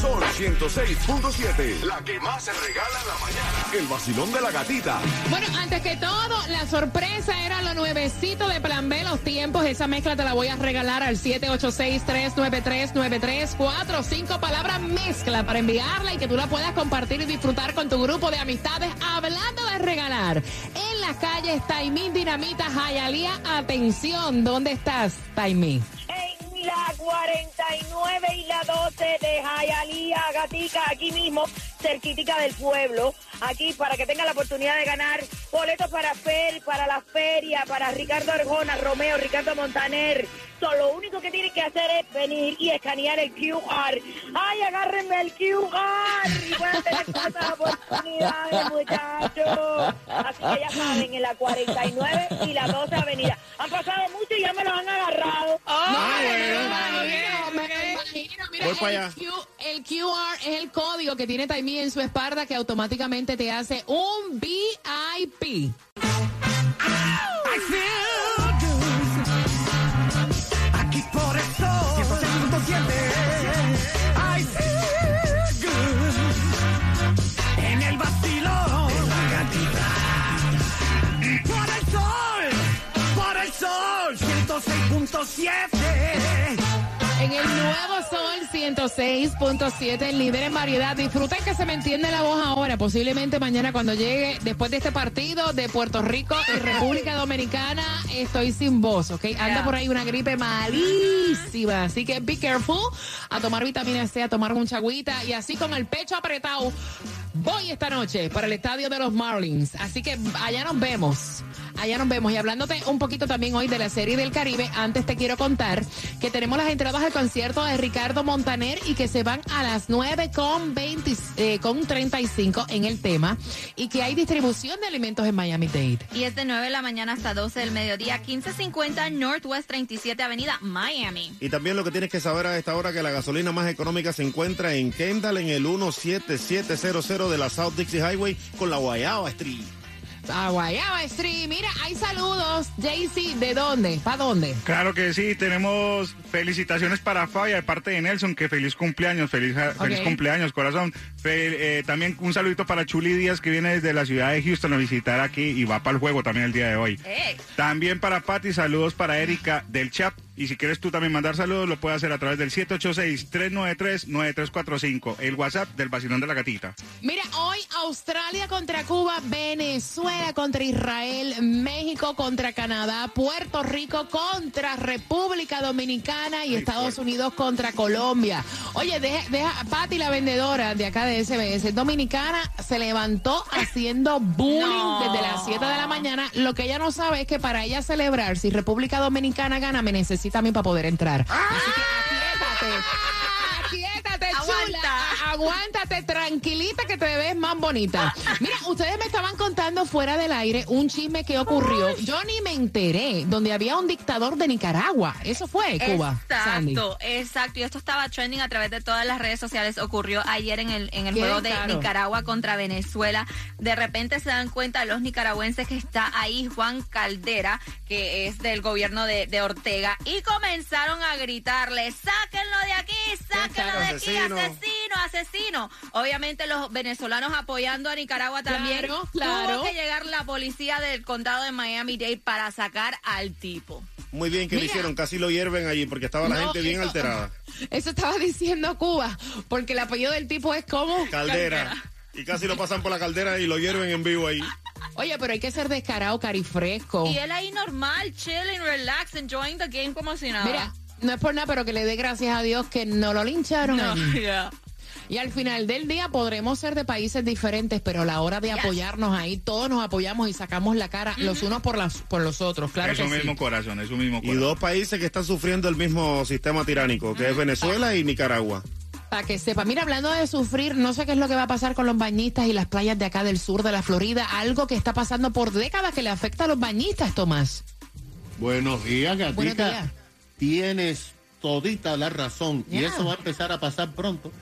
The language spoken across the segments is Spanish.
Sol 106.7. La que más se regala en la mañana. El vacilón de la gatita. Bueno, antes que todo, la sorpresa era lo nuevecito de Plan B, los tiempos. Esa mezcla te la voy a regalar al 786-393-9345. Cinco palabras mezcla para enviarla y que tú la puedas compartir y disfrutar con tu grupo de amistades. Hablando de regalar, en las calles Taimí Dinamita, Jayalía. Atención, ¿dónde estás, Taimí? En la 49 y la 12 de Jayalía, Gatica, aquí mismo, cerquítica del pueblo. Aquí para que tenga la oportunidad de ganar boletos para Fer, para la feria, para Ricardo Arjona, Romeo, Ricardo Montaner. So, lo único que tienen que hacer es venir y escanear el QR. ¡Ay, agárrenme el QR! Y a tener tantas oportunidades, muchachos. Así que ya saben, en la 49 y la 12 avenida. Han pasado mucho y ya me lo han agarrado. Mira, Voy para el, allá. Q- el QR es el código que tiene Taimí en su espalda que automáticamente te hace un VIP. Aquí por eso 106.7 I feel good. En el vacilón. La Por el sol. Por el sol. 106.7 En el nuevo 106.7, el líder en variedad. Disfruten que se me entiende la voz ahora. Posiblemente mañana cuando llegue, después de este partido de Puerto Rico y República Dominicana, estoy sin voz, ¿ok? Anda por ahí una gripe malísima. Así que be careful. A tomar vitamina C, a tomar mucha agüita y así con el pecho apretado. Voy esta noche para el estadio de los Marlins. Así que allá nos vemos. Allá nos vemos. Y hablándote un poquito también hoy de la serie del Caribe, antes te quiero contar que tenemos las entradas al concierto de Ricardo Montaner y que se van a las 9 con, 20, eh, con 35 en el tema y que hay distribución de alimentos en Miami Dade. Y es de 9 de la mañana hasta 12 del mediodía, 1550 Northwest 37 Avenida, Miami. Y también lo que tienes que saber a esta hora que la gasolina más económica se encuentra en Kendall en el 17700 de la South Dixie Highway con la Guayaba Street. A Guayaba Street. Mira, hay saludos. JC, ¿de dónde? ¿Para dónde? Claro que sí, tenemos felicitaciones para Fabia de parte de Nelson, que feliz cumpleaños, feliz, feliz cumpleaños, corazón. Fe- eh, también un saludito para Chuli Díaz, que viene desde la ciudad de Houston a visitar aquí y va para el juego también el día de hoy. También para Patti, saludos para Erika del chat. Y si quieres tú también mandar saludos, lo puedes hacer a través del 786-393-9345, el WhatsApp del vacilón de la gatita. Mira, hoy Australia contra Cuba, Venezuela contra Israel, México contra Canadá, Puerto Rico contra República Dominicana y Estados Unidos contra Colombia. Oye, deja, deja Patti, la vendedora de acá de SBS, dominicana, se levantó haciendo bullying No. desde las 7 de la mañana. Lo que ella no sabe es que para ella celebrar, si República Dominicana gana, me necesita mí para poder entrar. Así que. Aguanta. Aguántate, tranquilita que te ves más bonita. Mira, ustedes me estaban contando fuera del aire un chisme que ocurrió. Yo ni me enteré, donde había un dictador de Nicaragua. Eso fue Cuba. Sandy. Exacto, exacto. Y esto estaba trending a través de todas las redes sociales. Ocurrió ayer en el, en el Qué juego de. Nicaragua contra Venezuela. De repente se dan cuenta los nicaragüenses que está ahí Juan Caldera, que es del gobierno de, de Ortega, y comenzaron a gritarle, sáquenlo de aquí, sáquenlo de aquí, asesino". asesino, asesino. Obviamente los venezolanos apoyando a Nicaragua también. Claro, claro. Tuvo que llegar la policía del condado de Miami-Dade para sacar al tipo. Muy bien que lo hicieron, casi lo hierven allí porque estaba la No, gente bien eso- alterada. Eso estaba diciendo Cuba, porque el apellido del tipo es como... Caldera. Y casi lo pasan por la caldera y lo hierven en vivo ahí. Oye, pero hay que ser descarado, carifresco. Y él ahí normal, chilling, relax, enjoying the game como si nada. Mira, no es por nada, pero que le dé gracias a Dios que no lo lincharon. No, yeah. Y al final del día podremos ser de países diferentes, pero a la hora de Yes. apoyarnos ahí, todos nos apoyamos y sacamos la cara los unos por, las, por los otros. Claro es que un sí. mismo corazón, es un mismo Y corazón. dos países que están sufriendo el mismo sistema tiránico, que es Venezuela y Nicaragua. Para que sepa, mira, hablando de sufrir, no sé qué es lo que va a pasar con los bañistas y las playas de acá del sur de la Florida, algo que está pasando por décadas que le afecta a los bañistas, Tomás. Buenos días, gatita. Buenos días. Tienes todita la razón y eso va a empezar a pasar pronto.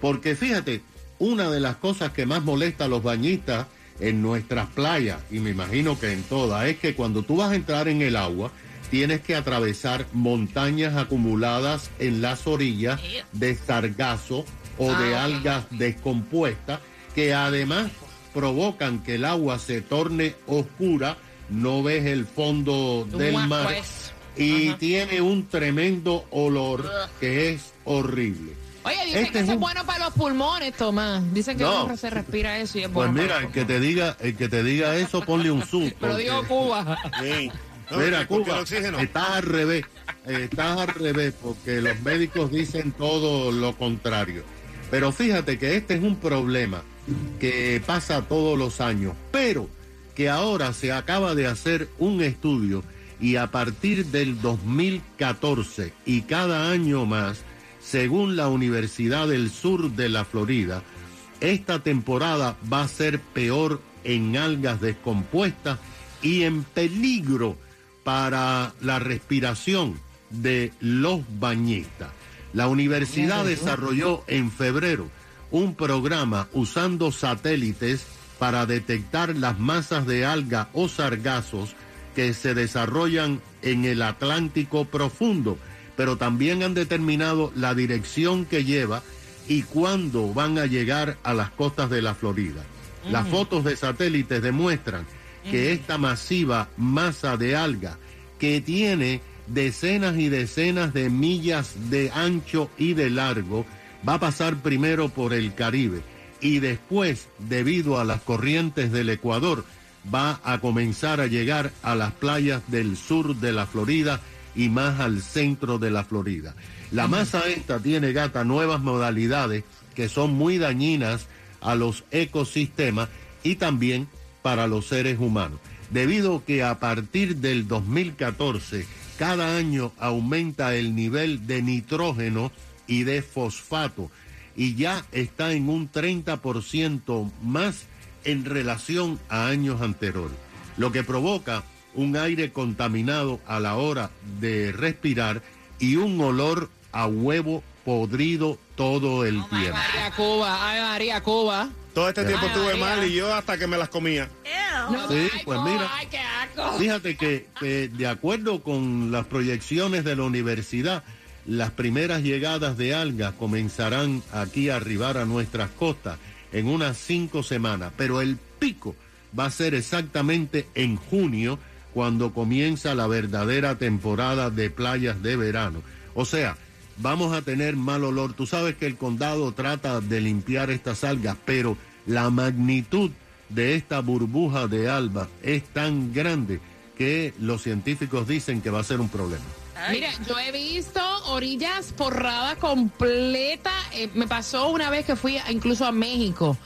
Porque fíjate, una de las cosas que más molesta a los bañistas en nuestras playas, y me imagino que en todas, es que cuando tú vas a entrar en el agua, tienes que atravesar montañas acumuladas en las orillas de sargazo o de Ah, algas descompuestas, que además provocan que el agua se torne oscura, no ves el fondo del mar pues. y tiene un tremendo olor que es horrible. Oye, dicen Este que es eso es un- bueno para los pulmones, Tomás. Dicen que No. se respira eso y es Pues bueno. mira, para el que te diga, el que te diga eso, ponle un. Pero porque- digo Cuba. Sí. No, Mira, Cuba, estás al revés, estás al revés, porque los médicos dicen todo lo contrario. Pero fíjate que este es un problema que pasa todos los años, pero que ahora se acaba de hacer un estudio y a partir del 2014 y cada año más, según la Universidad del Sur de la Florida, esta temporada va a ser peor en algas descompuestas y en peligro para la respiración de los bañistas. La universidad desarrolló en febrero un programa usando satélites para detectar las masas de alga o sargazos que se desarrollan en el Atlántico profundo, pero también han determinado la dirección que lleva y cuándo van a llegar a las costas de la Florida. Las fotos de satélites demuestran que esta masiva masa de alga que tiene decenas y decenas de millas de ancho y de largo va a pasar primero por el Caribe y después, debido a las corrientes del Ecuador, va a comenzar a llegar a las playas del sur de la Florida y más al centro de la Florida. La masa esta tiene gata nuevas modalidades que son muy dañinas a los ecosistemas y también para los seres humanos. Debido que a partir del 2014 cada año aumenta el nivel de nitrógeno y de fosfato y ya está en un 30% más en relación a años anteriores, lo que provoca un aire contaminado a la hora de respirar y un olor a huevo podrido todo el tiempo. María Cuba, ay María Cuba. Todo este tiempo Ay, estuve María. mal y yo hasta que me las comía. No, Sí, ay, pues mira. Ay, qué asco. Fíjate que, que de acuerdo con las proyecciones de la universidad, las primeras llegadas de algas comenzarán aquí a arribar a nuestras costas en unas cinco semanas, pero el pico va a ser exactamente en junio cuando comienza la verdadera temporada de playas de verano. O sea, vamos a tener mal olor. Tú sabes que el condado trata de limpiar estas algas, pero la magnitud de esta burbuja de alba es tan grande que los científicos dicen que va a ser un problema. Mira, yo he visto orillas porrada completa. eh, me pasó una vez que fui incluso a México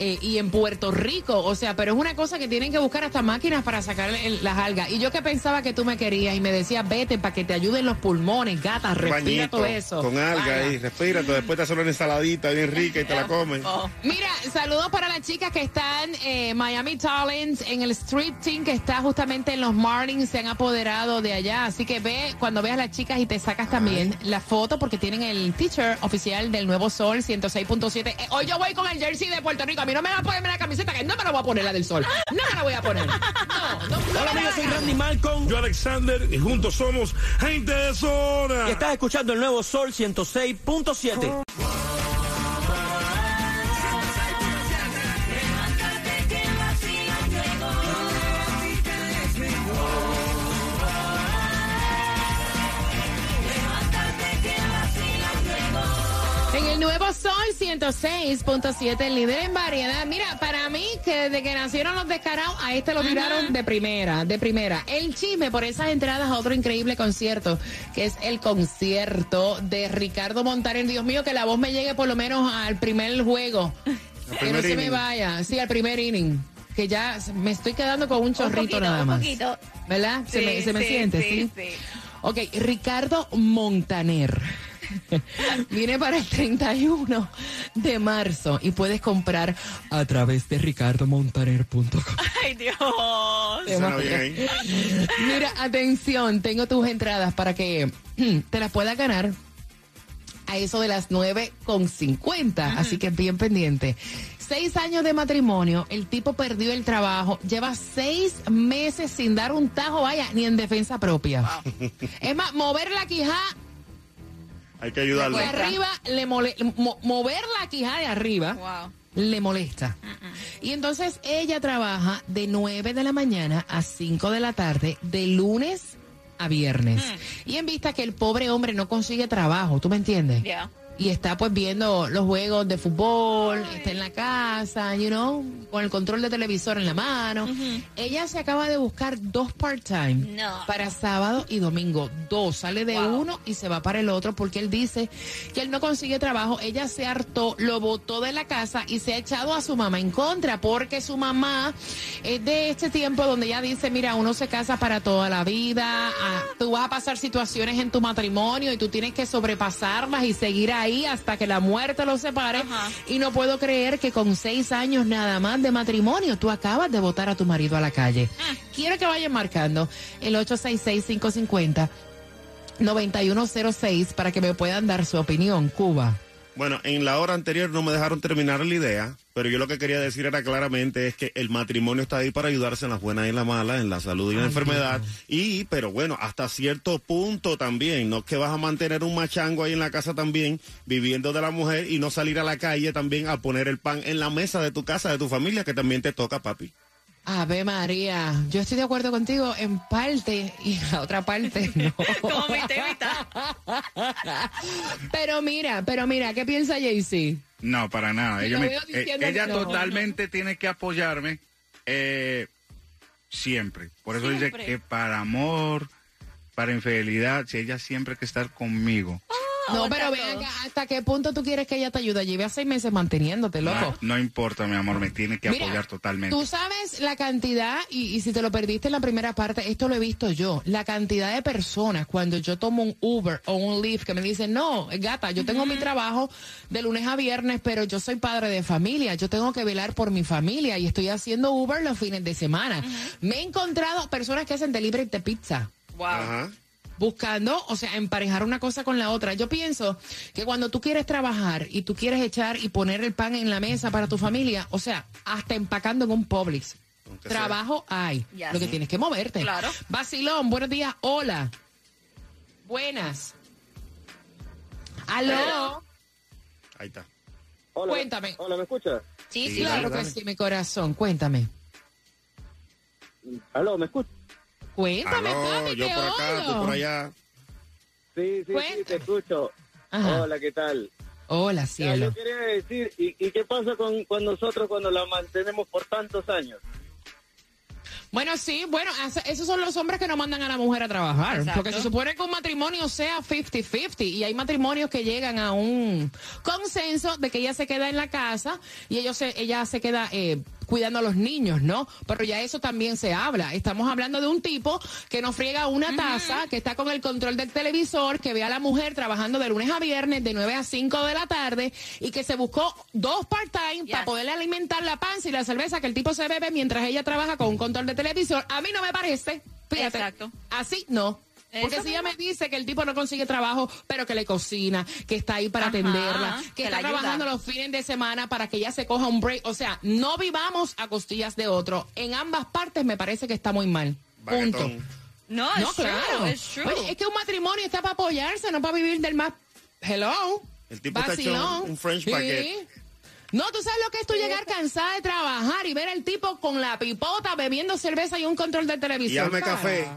eh, y en Puerto Rico. O sea, pero es una cosa que tienen que buscar hasta máquinas para sacar el- las algas. Y yo que pensaba que tú me querías y me decías, vete para que te ayuden los pulmones, gatas, respira Bañito, todo eso. con alga ahí, respira, después te haces una ensaladita bien rica y te la comes. Mira, saludos para las chicas que están en Miami Talents, en el Street Team que está justamente en los Marlins, se han apoderado de allá. Así que ve cuando veas las chicas y te sacas también la foto porque tienen el teacher oficial del Nuevo Sol 106.7. Eh, hoy yo voy con el jersey de Puerto Rico. Mí no me va a ponerme la camiseta, que no me la voy a poner la del Sol. No me la voy a poner. No, no, no Hola la amigos, soy. Randy Malcolm Yo Alexander y juntos somos gente de zona. y estás escuchando el nuevo Sol 106.7. Sol 106.7, el líder en variedad. Mira, para mí, que desde que nacieron los descarados, a este lo tiraron de primera, de primera. El chisme por esas entradas a otro increíble concierto, que es el concierto de Ricardo Montaner. Dios mío, que la voz me llegue por lo menos al primer juego. que no se me vaya. Sí, al primer inning. Que ya me estoy quedando con un Un chorrito poquito, nada un más. poquito. ¿Verdad? se me, se me sí, siente, sí, ¿sí? sí. Ok, Ricardo Montaner. Viene para el 31 de marzo y puedes comprar a través de ricardomontaner.com. Ay, Dios. Suena bien ahí. Mira, atención, tengo tus entradas para que te las puedas ganar a eso de las 9 con 50. Así que bien pendiente. Seis años de matrimonio, el tipo perdió el trabajo, lleva seis meses sin dar un tajo, vaya, ni en defensa propia. Es más, mover la quijada Hay que ayudarlo. de arriba, le mole- mo- mover la quijada de arriba Wow. le molesta. Y entonces ella trabaja de 9 de la mañana a 5 de la tarde, de lunes a viernes. Y en vista que el pobre hombre no consigue trabajo, ¿tú me entiendes? Ya. Y está pues viendo los juegos de fútbol, está en la casa, you know, con el control de televisor en la mano. Ella se acaba de buscar dos part-time No. para sábado y domingo. Dos, sale de Wow. uno y se va para el otro porque él dice que él no consigue trabajo. Ella se hartó, lo botó de la casa y se ha echado a su mamá en contra porque su mamá es de este tiempo donde ella dice, mira, uno se casa para toda la vida, ah, tú vas a pasar situaciones en tu matrimonio y tú tienes que sobrepasarlas y seguir ahí hasta que la muerte los separe. Ajá. Y no puedo creer que con seis años nada más de matrimonio tú acabas de botar a tu marido a la calle. Quiero que vayan marcando el 866-550. 9106 para que me puedan dar su opinión, Cuba. Bueno, en la hora anterior no me dejaron terminar la idea, pero yo lo que quería decir era claramente es que el matrimonio está ahí para ayudarse en las buenas y en las malas, en la salud y en la enfermedad. Y, pero bueno, hasta cierto punto también, no es que vas a mantener un machango ahí en la casa también, viviendo de la mujer y no salir a la calle también a poner el pan en la mesa de tu casa, de tu familia, que también te toca, papi. Ave María, yo estoy de acuerdo contigo en parte y en la otra parte no. Como mitad. pero mira, pero mira, ¿qué piensa Jaycee? No, para nada. Ella, me- eh, ella no. totalmente tiene que apoyarme eh, siempre. Por eso dice que para amor, para infidelidad, si ella siempre hay que estar conmigo. No, pero ven acá, ¿hasta qué punto tú quieres que ella te ayude? Lleve a seis meses manteniéndote, loco. No, no importa, mi amor, me tiene que Mira, apoyar totalmente. Tú sabes la cantidad, y, y si te lo perdiste en la primera parte, esto lo he visto yo, la cantidad de personas cuando yo tomo un Uber o un Lyft que me dicen, no, gata, yo tengo mi trabajo de lunes a viernes, pero yo soy padre de familia, yo tengo que velar por mi familia y estoy haciendo Uber los fines de semana. Me he encontrado personas que hacen delivery de pizza Wow. Ajá. Buscando, o sea, emparejar una cosa con la otra. Yo pienso que cuando tú quieres trabajar y tú quieres echar y poner el pan en la mesa para tu familia, o sea, hasta empacando en un Publix. Aunque sea. Trabajo hay. Lo que tienes que moverte. Claro. Vacilón, buenos días. Hola. Buenas. Aló. Ahí está. Hola, Cuéntame. Hola, ¿me escucha? Sí, Sí. Claro dale, que dale. sí, mi corazón. Cuéntame. Aló, ¿me escucha? Cuéntame, Aló, papi, yo te por acá, tú por allá. Sí, sí, sí, Cuéntame. te escucho. Ajá. Hola, ¿qué tal? Hola, Ya, cielo. yo quería decir, ¿y, y qué pasa con, con nosotros cuando la mantenemos por tantos años? Bueno, sí, bueno, esos son los hombres que no mandan a la mujer a trabajar. Exacto. Porque se supone que un matrimonio sea 50-50 y hay matrimonios que llegan a un consenso de que ella se queda en la casa y ellos se, ella se queda eh, cuidando a los niños, ¿no? Pero ya eso también se habla. Estamos hablando de un tipo que no friega una taza, que está con el control del televisor, que ve a la mujer trabajando de lunes a viernes de 9 a 5 de la tarde y que se buscó dos part-time Yes. para poderle alimentar la panza y la cerveza que el tipo se bebe mientras ella trabaja con un control de televisor. A mí no me parece. Fíjate. Exacto. Así no. Porque Eso si ella me dice que el tipo no consigue trabajo, pero que le cocina, que está ahí para Ajá, atenderla, que que está trabajando los fines de semana para que ella se coja un break. O sea, no vivamos a costillas de otro. En ambas partes me parece que está muy mal. Punto. No, No, es true, claro. true. Oye, es que un matrimonio está para apoyarse, no para vivir del más. Hello. El tipo está hecho Vacilón. un- un French Sí. baguette. No, tú sabes lo que es tú llegar cansada de trabajar y ver al tipo con la pipota bebiendo cerveza y un control de Y televisión. hazme café.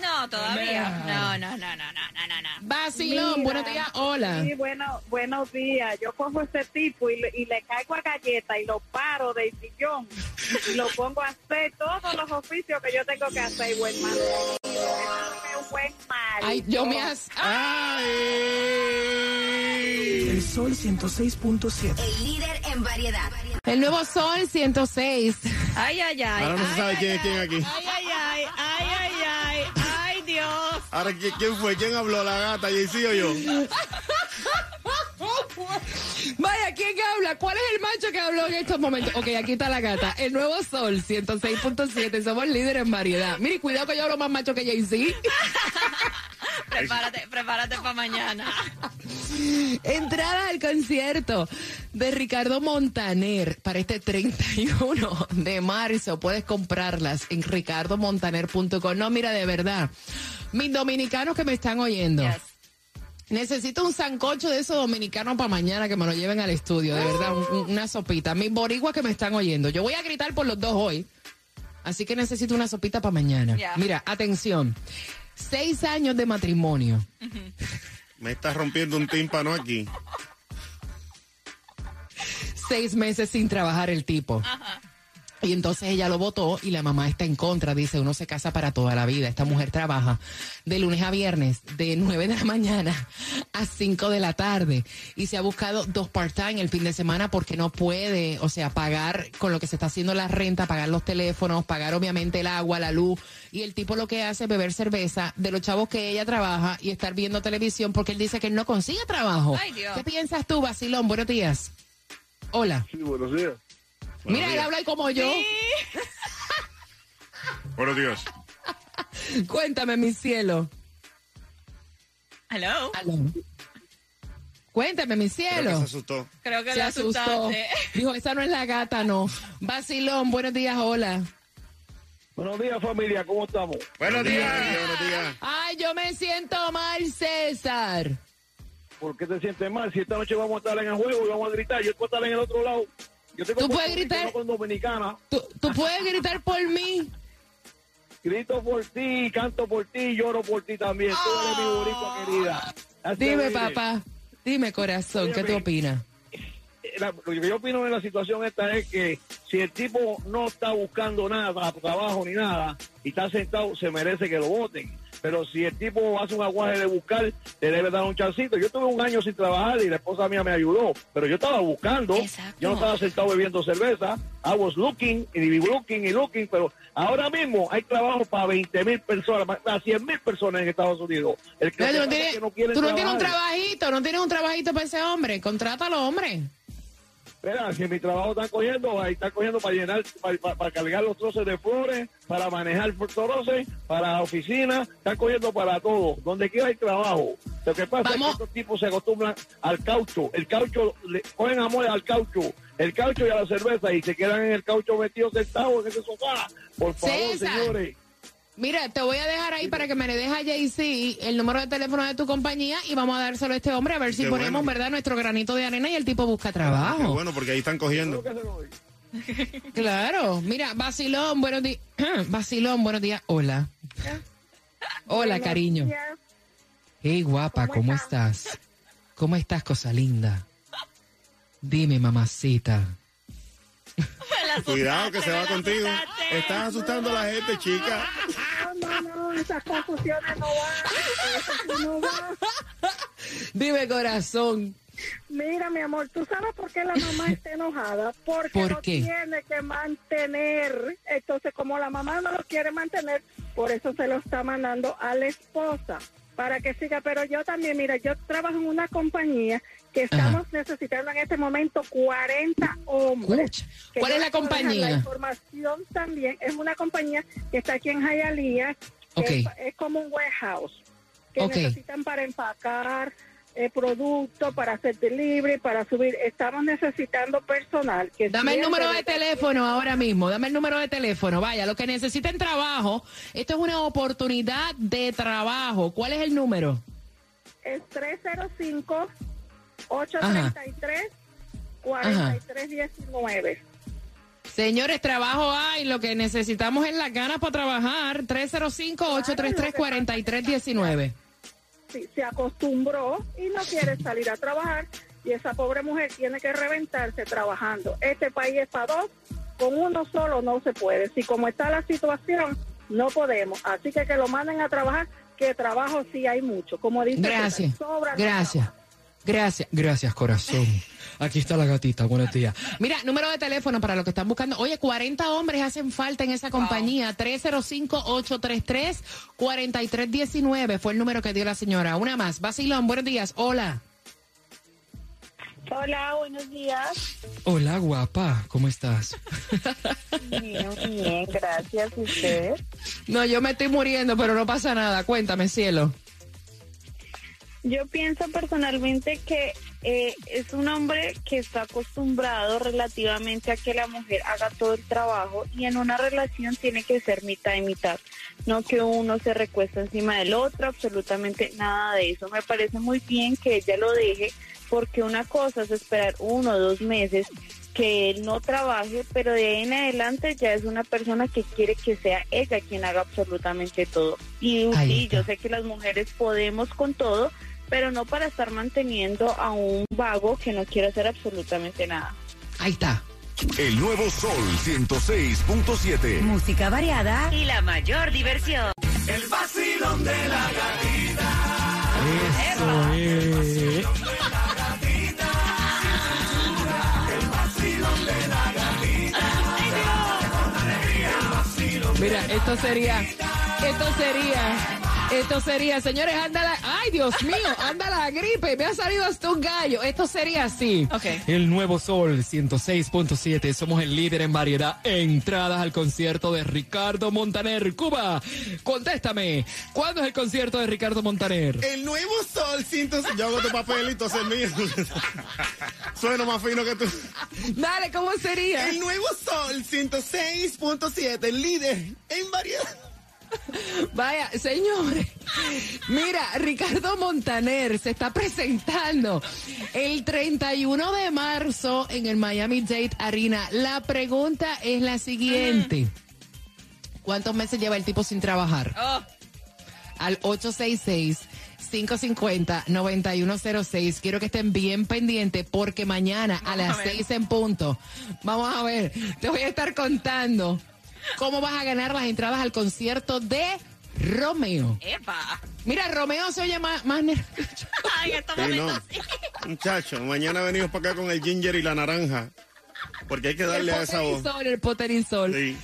No, todavía. No, no, no, no, no, no, no, no. Vacilón, buenos días, hola. Sí, bueno, buenos días. Yo cojo a ese tipo y le, y le caigo a galleta y lo paro del sillón y lo pongo a hacer todos los oficios que yo tengo que hacer. Y buen es un buen marido. Ay, yo me has... El Sol 106.7. El líder en variedad. El nuevo Sol 106. Ay, ay, ay. Ahora no se ay, sabe ay, quién es quién ay, aquí. Ay, ay, ay, ay, Ahora, ¿qui- ¿quién fue? ¿Quién habló? ¿La gata, Jaycee o yo? Vaya, ¿quién habla? ¿Cuál es el macho que habló en estos momentos? Ok, aquí está la gata. El nuevo Sol 106.7. Somos líderes en variedad. Mire, cuidado que yo hablo más macho que Jay-Z. prepárate, prepárate para mañana. Entrada al concierto de Ricardo Montaner para este 31 de marzo. Puedes comprarlas en ricardomontaner.com. No, mira, de verdad. Mis dominicanos que me están oyendo. Yes. Necesito un sancocho de esos dominicanos para mañana que me lo lleven al estudio, de verdad, un- un- una sopita. Mis boricuas que me están oyendo. Yo voy a gritar por los dos hoy, así que necesito una sopita para mañana. Mira, atención. Seis años de matrimonio. Me estás rompiendo un tímpano aquí. seis meses sin trabajar el tipo. Y entonces ella lo votó y la mamá está en contra. Dice, uno se casa para toda la vida. Esta mujer trabaja de lunes a viernes, de 9 de la mañana a 5 de la tarde. Y se ha buscado dos part-time el fin de semana porque no puede, o sea, pagar con lo que se está haciendo la renta, pagar los teléfonos, pagar obviamente el agua, la luz. Y el tipo lo que hace es beber cerveza de los chavos que ella trabaja y estar viendo televisión porque él dice que él no consigue trabajo. Ay, Dios. ¿Qué piensas tú, Basilón? Buenos días. Hola. Sí, buenos días. Mira, él habla ahí como yo. Buenos días. Cuéntame, mi cielo. Hello. Aló. Cuéntame, mi Creo que se cielo. asustó. Creo que Se asustó. asustaste. Dijo, esa no es la gata, no. Vacilón, buenos días, hola. Buenos días, familia, ¿cómo estamos? Buenos días. Buenos días. Ay, yo me siento mal, César. ¿Por qué te sientes mal? Si esta noche vamos a estar en el juego y vamos a gritar, yo puedo estar en el otro lado. Yo tengo ¿Tú puedes gritar? con Dominicana. ¿Tú, tú puedes gritar por mí? Grito por ti, canto por ti, lloro por ti también. Tú eres mi boricua querida. That's the Dime, papá. Dime, corazón, ¿qué tú opinas? La- lo que yo opino de la situación esta es que si el tipo no está buscando nada trabajo ni nada y está sentado, se merece que lo voten. Pero si el tipo hace un aguaje de buscar, le debe dar un chancito. Yo tuve un año sin trabajar y la esposa mía me ayudó, pero yo estaba buscando. Exacto. Yo no estaba sentado bebiendo cerveza. I was looking y looking y looking, pero ahora mismo hay trabajo para 20 mil personas, para 100 mil personas en Estados Unidos. El que No, tú no tienes, que no tú no tienes un trabajito, no tienes un trabajito para ese hombre. Contrátalo, hombre. Mira, si mi trabajo está cogiendo, ahí está cogiendo para llenar, para, para- para cargar los troces de flores, para manejar troces, para la oficina, está cogiendo para todo. Donde quiera hay trabajo. Lo que pasa es que estos tipos se acostumbran al caucho. El caucho, le cogen amor al caucho. El caucho y a la cerveza y se quedan en el caucho metidos sentados en ese sofá. Por favor, César. señores. Mira, te voy a dejar ahí para que me le deje a JC el número de teléfono de tu compañía y vamos a dárselo a este hombre a ver si Qué ponemos, bueno. ¿verdad?, nuestro granito de arena y el tipo busca Qué trabajo. bueno, porque ahí están cogiendo. Claro. Mira, Basilón, buenos días. Basilón, buenos días. Hola. Hola, cariño. Hey, guapa, ¿cómo estás? ¿Cómo estás, cosa linda? Dime, mamacita. Cuidado que se va contigo. Estás asustando a la gente, chica. No, esas confusiones no van. No va. Dime, corazón. Mira, mi amor, ¿tú sabes por qué la mamá está enojada? Porque ¿Por lo qué? tiene que mantener. Entonces, como la mamá no lo quiere mantener, por eso se lo está mandando a la esposa para que siga. Pero yo también, mira, yo trabajo en una compañía que estamos necesitando en este momento 40 hombres. ¿Cuál es la compañía? La información también es una compañía que está aquí en Hialeah, que Ok. es, es como un warehouse, que necesitan para empacar eh, productos, para hacer delivery, para subir. Estamos necesitando personal. Que Dame el número de teléfono ahora mismo, dame el número de teléfono. Vaya, los que necesiten trabajo, esto es una oportunidad de trabajo. ¿Cuál es el número? Es 305-833-4319. Señores, trabajo hay, lo que necesitamos es las ganas para trabajar. 305-833-4319. Sí, se acostumbró y no quiere salir a trabajar y esa pobre mujer tiene que reventarse trabajando. Este país es para dos, con uno solo no se puede. Si como está la situación, no podemos. Así que que lo manden a trabajar, que trabajo sí hay mucho. Como dice Gracias, sobra gracias, gracias, gracias corazón. Aquí está la gatita, buenos días. Mira, número de teléfono para los que están buscando. Oye, 40 hombres hacen falta en esa compañía. 305-833-4319 fue el número que dio la señora. Una más. Basilón, buenos días. Hola. Hola, buenos días. Hola, guapa. ¿Cómo estás? Bien, bien, gracias. ¿Y usted? No, yo me estoy muriendo, pero no pasa nada. Cuéntame, cielo. Yo pienso personalmente que eh, es un hombre que está acostumbrado relativamente a que la mujer haga todo el trabajo y en una relación tiene que ser mitad y mitad, no que uno se recuesta encima del otro, absolutamente nada de eso. Me parece muy bien que ella lo deje porque una cosa es esperar uno o dos meses que él no trabaje, pero de ahí en adelante ya es una persona que quiere que sea ella quien haga absolutamente todo. Y está. yo sé que las mujeres podemos con todo, pero no para estar manteniendo a un vago que no quiere hacer absolutamente nada. Ahí está. El nuevo Sol 106.7. Música variada y la mayor diversión. El vacilón de la gatita. Eso es. Mira, esto sería, esto sería, esto sería, señores, anda la, ay Dios mío, anda la gripe, me ha salido hasta un gallo. Esto sería así. El nuevo Sol 106.7. Somos el líder en variedad. Entradas al concierto de Ricardo Montaner, Cuba. Contéstame. ¿Cuándo es el concierto de Ricardo Montaner? El nuevo Sol 106. Yo hago tu papelito, es el mío. Sueno más fino que tú. Dale, ¿cómo sería? El nuevo Sol 106.7, el líder en variedad. Vaya, señores. Mira, Ricardo Montaner se está presentando el 31 de marzo en el Miami Dade Arena. La pregunta es la siguiente. ¿Cuántos meses lleva el tipo sin trabajar? Oh, Al 866 550-9106. Quiero que estén bien pendientes porque mañana a las 6 en punto, vamos a ver, te voy a estar contando cómo vas a ganar las entradas al concierto de Romeo. epa. Mira, Romeo se oye más, más ner- Ay, en estos Sí, no. momentos sí. Muchacho, mañana venimos para acá con el ginger y la naranja. Porque hay que el darle a esa voz. poterizol, el poterizol. Sí.